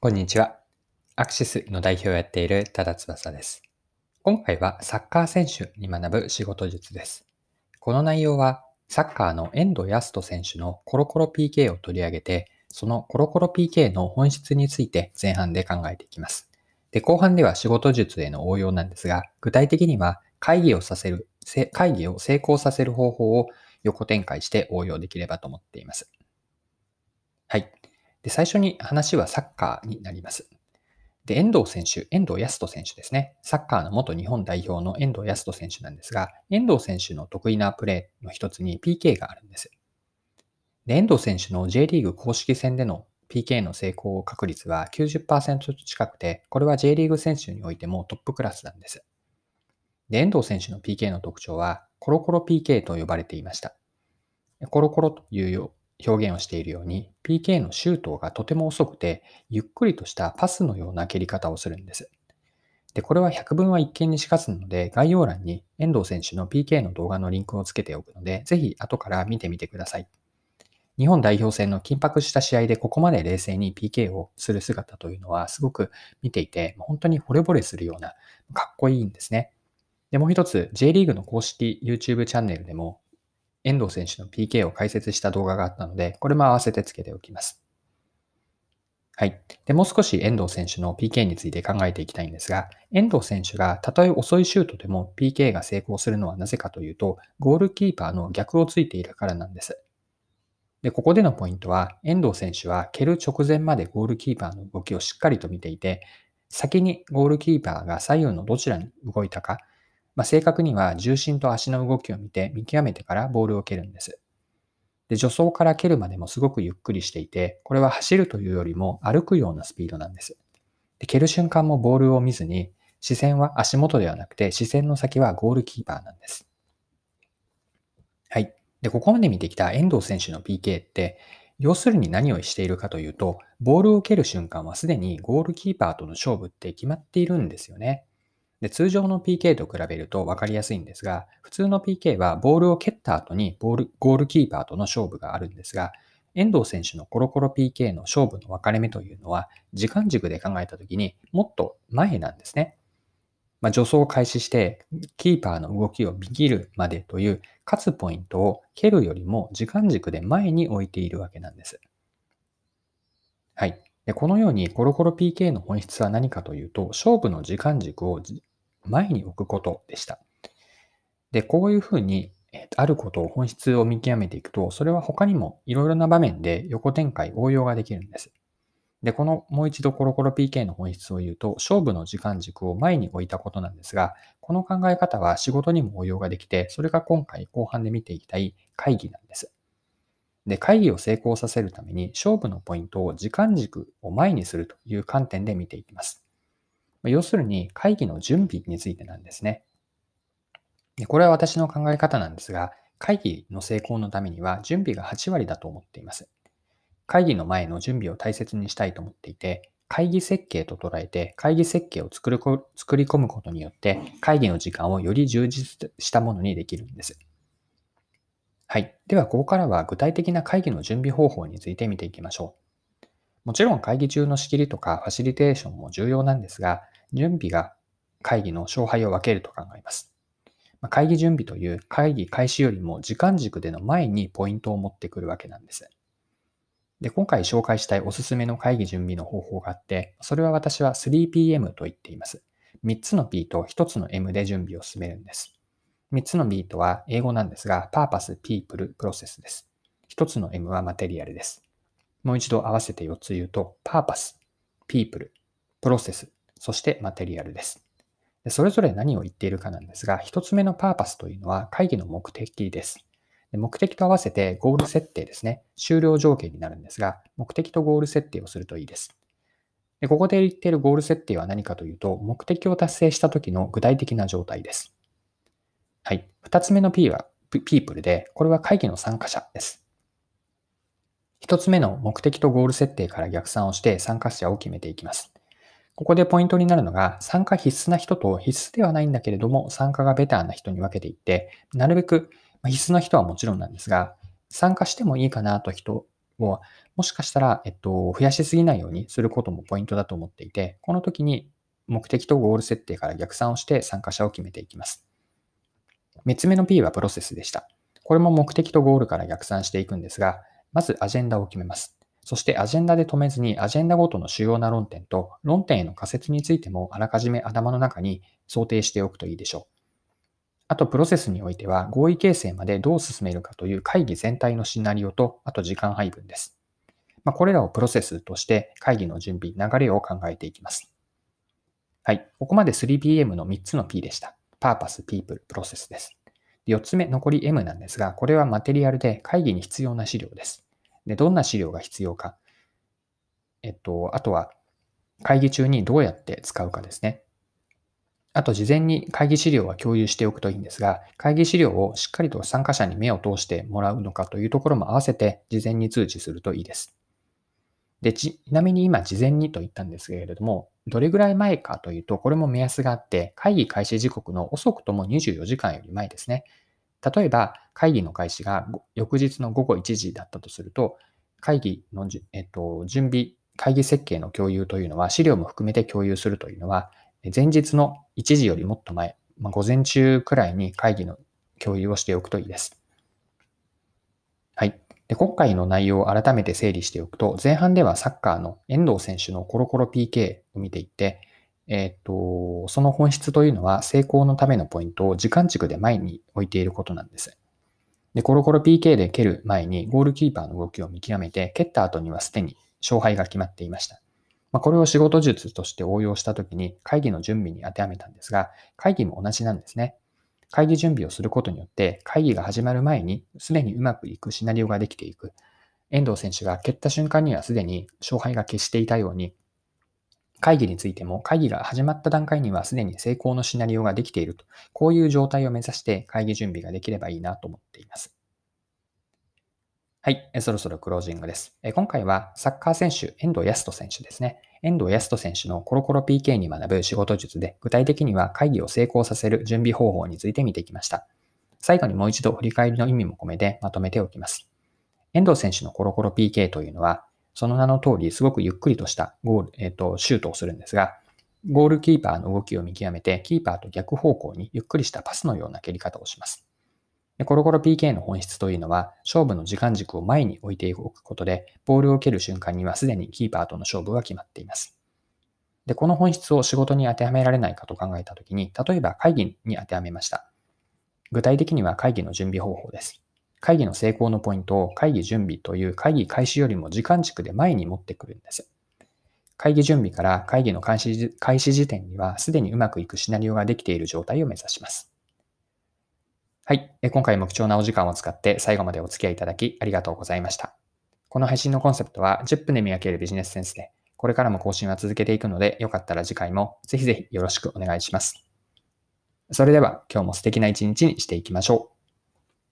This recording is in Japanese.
こんにちは。アクシスの代表をやっている多田翼です。今回はサッカー選手に学ぶ仕事術です。この内容はサッカーの遠藤康人選手のコロコロ PK を取り上げて、そのコロコロ PK の本質について前半で考えていきます。で、後半では仕事術への応用なんですが、具体的には会議をさせる、会議を成功させる方法を横展開して応用できればと思っています。はい。で、最初に話はサッカーになります。で、遠藤選手、遠藤康人選手ですね。サッカーの元日本代表の遠藤康人選手なんですが、遠藤選手の得意なプレーの一つに PK があるんです。で、遠藤選手の J リーグ公式戦での PK の成功確率は90%近くて、これは J リーグ選手においてもトップクラスなんです。で、遠藤選手の PK の特徴は、コロコロ PK と呼ばれていました。コロコロという表現をしているように、PK のシュートがとても遅くて、ゆっくりとしたパスのような蹴り方をするんです。で、これは百聞は一見にしかずので、概要欄に遠藤選手の PK の動画のリンクをつけておくので、ぜひ後から見てみてください。日本代表戦の緊迫した試合でここまで冷静に PK をする姿というのはすごく見ていて、本当に惚れ惚れするような、かっこいいんですね。で、もう一つ、J リーグの公式 YouTube チャンネルでも遠藤選手の PK を解説した動画があったので、これも合わせてつけておきます。はい。で、もう少し遠藤選手の PK について考えていきたいんですが、遠藤選手がたとえ遅いシュートでも PK が成功するのはなぜかというと、ゴールキーパーの逆をついているからなんです。で、ここでのポイントは、遠藤選手は蹴る直前までゴールキーパーの動きをしっかりと見ていて、先にゴールキーパーが左右のどちらに動いたか、まあ、正確には重心と足の動きを見て見極めてからボールを蹴るんです。で、助走から蹴るまでもすごくゆっくりしていて、これは走るというよりも歩くようなスピードなんです。で、蹴る瞬間もボールを見ずに、視線は足元ではなくて、視線の先はゴールキーパーなんです。はい。で、ここまで見てきた遠藤選手の PK って、要するに何をしているかというと、ボールを蹴る瞬間はすでにゴールキーパーとの勝負って決まっているんですよね。で、通常の PK と比べると分かりやすいんですが、普通の PK はボールを蹴った後にボールゴールキーパーとの勝負があるんですが、遠藤選手のコロコロ PK の勝負の分かれ目というのは、時間軸で考えたときにもっと前なんですね。まあ、助走を開始して、キーパーの動きを見切るまでという、勝つポイントを蹴るよりも時間軸で前に置いているわけなんです。はい。でこのようにコロコロ PK の本質は何かというと、勝負の時間軸を前に置くことでした。で、こういうふうに、えあることを本質を見極めていくと、それは他にもいろいろな場面で横展開、応用ができるんです。で、このもう一度コロコロ PK の本質を言うと、勝負の時間軸を前に置いたことなんですが、この考え方は仕事にも応用ができて、それが今回後半で見ていきたい会議なんです。で、会議を成功させるために勝負のポイントを時間軸を前にするという観点で見ていきます。要するに会議の準備についてなんですね。でこれは私の考え方なんですが、会議の成功のためには準備が8割だと思っています。会議の前の準備を大切にしたいと思っていて、会議設計と捉えて会議設計を作る作り込むことによって会議の時間をより充実したものにできるんです。はい。では、ここからは具体的な会議の準備方法について見ていきましょう。もちろん会議中の仕切りとかファシリテーションも重要なんですが、準備が会議の勝敗を分けると考えます。会議準備という会議開始よりも時間軸での前にポイントを持ってくるわけなんです。で、今回紹介したいおすすめの会議準備の方法があって、それは私は 3PM と言っています。3つの P と1つの M で準備を進めるんです。3つの B とは英語なんですが、Purpose, People, Process です。1つの M はマテリアルです。もう一度合わせて4つ言うと、Purpose, People, Process、そしてマテリアルです。でそれぞれ何を言っているかなんですが、1つ目の Purpose というのは会議の目的です。目的と合わせてゴール設定ですね。終了条件になるんですが、目的とゴール設定をするといいです。でここで言っているゴール設定は何かというと、目的を達成した時の具体的な状態です。はい。二つ目の P は people で、これは会議の参加者です。一つ目の目的とゴール設定から逆算をして参加者を決めていきます。ここでポイントになるのが、参加必須な人と必須ではないんだけれども、参加がベターな人に分けていって、なるべく必須な人はもちろんなんですが、参加してもいいかなと人をもしかしたら、えっと、増やしすぎないようにすることもポイントだと思っていて、この時に目的とゴール設定から逆算をして参加者を決めていきます。3つ目の P はプロセスでした。これも目的とゴールから逆算していくんですが、まずアジェンダを決めます。そしてアジェンダで止めずに、アジェンダごとの主要な論点と論点への仮説についてもあらかじめ頭の中に想定しておくといいでしょう。あと、プロセスにおいては合意形成までどう進めるかという会議全体のシナリオと、あと時間配分です。まあ、これらをプロセスとして会議の準備、流れを考えていきます。はい。ここまで 3PM の3つの P でした。パーパス、ピープル、プロセスです。4つ目、残り M なんですが、これはマテリアルで会議に必要な資料です。で、どんな資料が必要か。えっと、あとは会議中にどうやって使うかですね。あと、事前に会議資料は共有しておくといいんですが、会議資料をしっかりと参加者に目を通してもらうのかというところも合わせて事前に通知するといいです。で、ちなみに今事前にと言ったんですけれども、どれぐらい前かというと、これも目安があって、会議開始時刻の遅くとも24時間より前ですね。例えば、会議の開始が翌日の午後1時だったとすると、会議の、えっと、準備、会議設計の共有というのは、資料も含めて共有するというのは、前日の1時よりもっと前、まあ、午前中くらいに会議の共有をしておくといいです。はい。で今回の内容を改めて整理しておくと、前半ではサッカーの遠藤選手のコロコロ PK を見ていって、えっ、と、その本質というのは成功のためのポイントを時間軸で前に置いていることなんです。で、コロコロ PK で蹴る前にゴールキーパーの動きを見極めて、蹴った後にはすでに勝敗が決まっていました。まあ、これを仕事術として応用したときに会議の準備に当てはめたんですが、会議も同じなんですね。会議準備をすることによって、会議が始まる前にすでにうまくいくシナリオができていく。遠藤選手が蹴った瞬間にはすでに勝敗が決していたように、会議についても会議が始まった段階にはすでに成功のシナリオができていると、こういう状態を目指して会議準備ができればいいなと思っています。はい、そろそろクロージングです。今回はサッカー選手、遠藤康人選手ですね。遠藤康人選手のコロコロ PK に学ぶ仕事術で、具体的には会議を成功させる準備方法について見てきました。最後にもう一度振り返りの意味も込めてまとめておきます。遠藤選手のコロコロ PK というのは、その名の通りすごくゆっくりとしたゴール、えっ、ー、と、シュートをするんですが、ゴールキーパーの動きを見極めて、キーパーと逆方向にゆっくりしたパスのような蹴り方をします。コロコロ PK の本質というのは、勝負の時間軸を前に置いておくことで、ボールを蹴る瞬間にはすでにキーパーとの勝負が決まっています。で、この本質を仕事に当てはめられないかと考えたときに、例えば会議に当てはめました。具体的には会議の準備方法です。会議の成功のポイントを会議準備という会議開始よりも時間軸で前に持ってくるんです。会議準備から会議の開始時点にはすでにうまくいくシナリオができている状態を目指します。はい。今回も貴重なお時間を使って最後までお付き合いいただきありがとうございました。この配信のコンセプトは10分で見分けるビジネスセンスで、これからも更新は続けていくので、よかったら次回もぜひぜひよろしくお願いします。それでは今日も素敵な一日にしていきましょう。